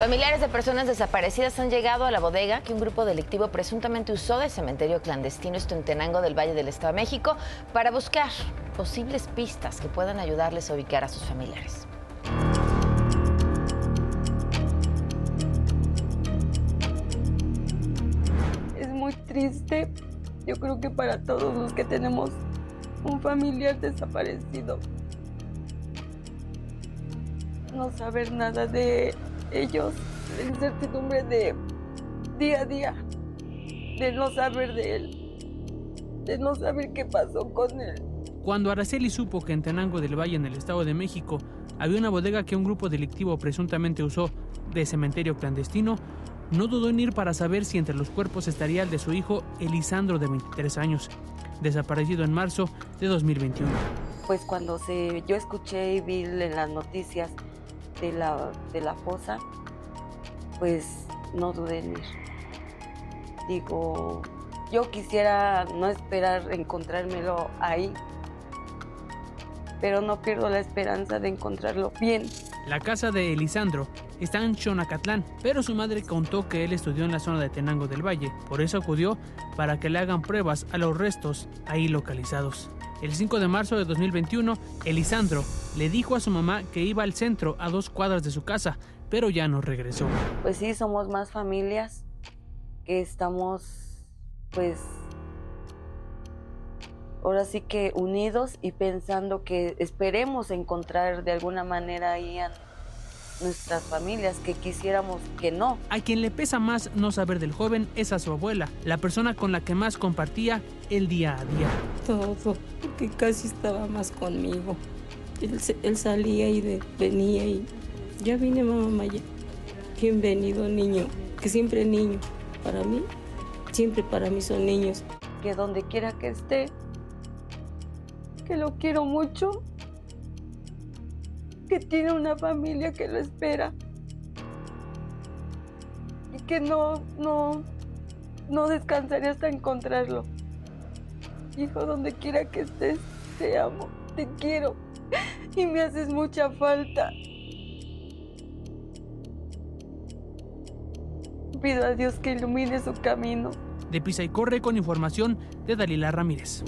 Familiares de personas desaparecidas han llegado a la bodega que un grupo delictivo presuntamente usó de cementerio clandestino esto en Tenango del Valle del Estado de México para buscar posibles pistas que puedan ayudarles a ubicar a sus familiares. Es muy triste, yo creo que para todos los que tenemos un familiar desaparecido, no saber nada de ellos, la incertidumbre de día a día, de no saber de él, de no saber qué pasó con él. Cuando Araceli supo que en Tenango del Valle, en el Estado de México, había una bodega que un grupo delictivo presuntamente usó de cementerio clandestino, no dudó en ir para saber si entre los cuerpos estaría el de su hijo Elisandro de 23 años, desaparecido en marzo de 2021. Pues cuando se, yo escuché y vi en las noticias de la, de la fosa, pues no dudé en ir. Digo, yo quisiera no esperar encontrármelo ahí, pero no pierdo la esperanza de encontrarlo bien. La casa de Elisandro está en Xonacatlán, pero su madre contó que él estudió en la zona de Tenango del Valle, por eso acudió para que le hagan pruebas a los restos ahí localizados. El 5 de marzo de 2021, Elisandro le dijo a su mamá que iba al centro a dos cuadras de su casa, pero ya no regresó. Pues sí, somos más familias que estamos, pues, ahora sí que unidos y pensando que esperemos encontrar de alguna manera ahí a nuestras familias que quisiéramos que no. A quien le pesa más no saber del joven es a su abuela, la persona con la que más compartía el día a día. Todo, porque casi estaba más conmigo. Él, salía y venía y ya vine mamá Maya. Bienvenido niño, que siempre niño. Para mí, siempre para mí son niños. Que donde quiera que esté, que lo quiero mucho que tiene una familia que lo espera y que no, no, no descansaré hasta encontrarlo. Hijo, donde quiera que estés, te amo, te quiero y me haces mucha falta. Pido a Dios que ilumine su camino. De Pisa y Corre con información de Dalila Ramírez.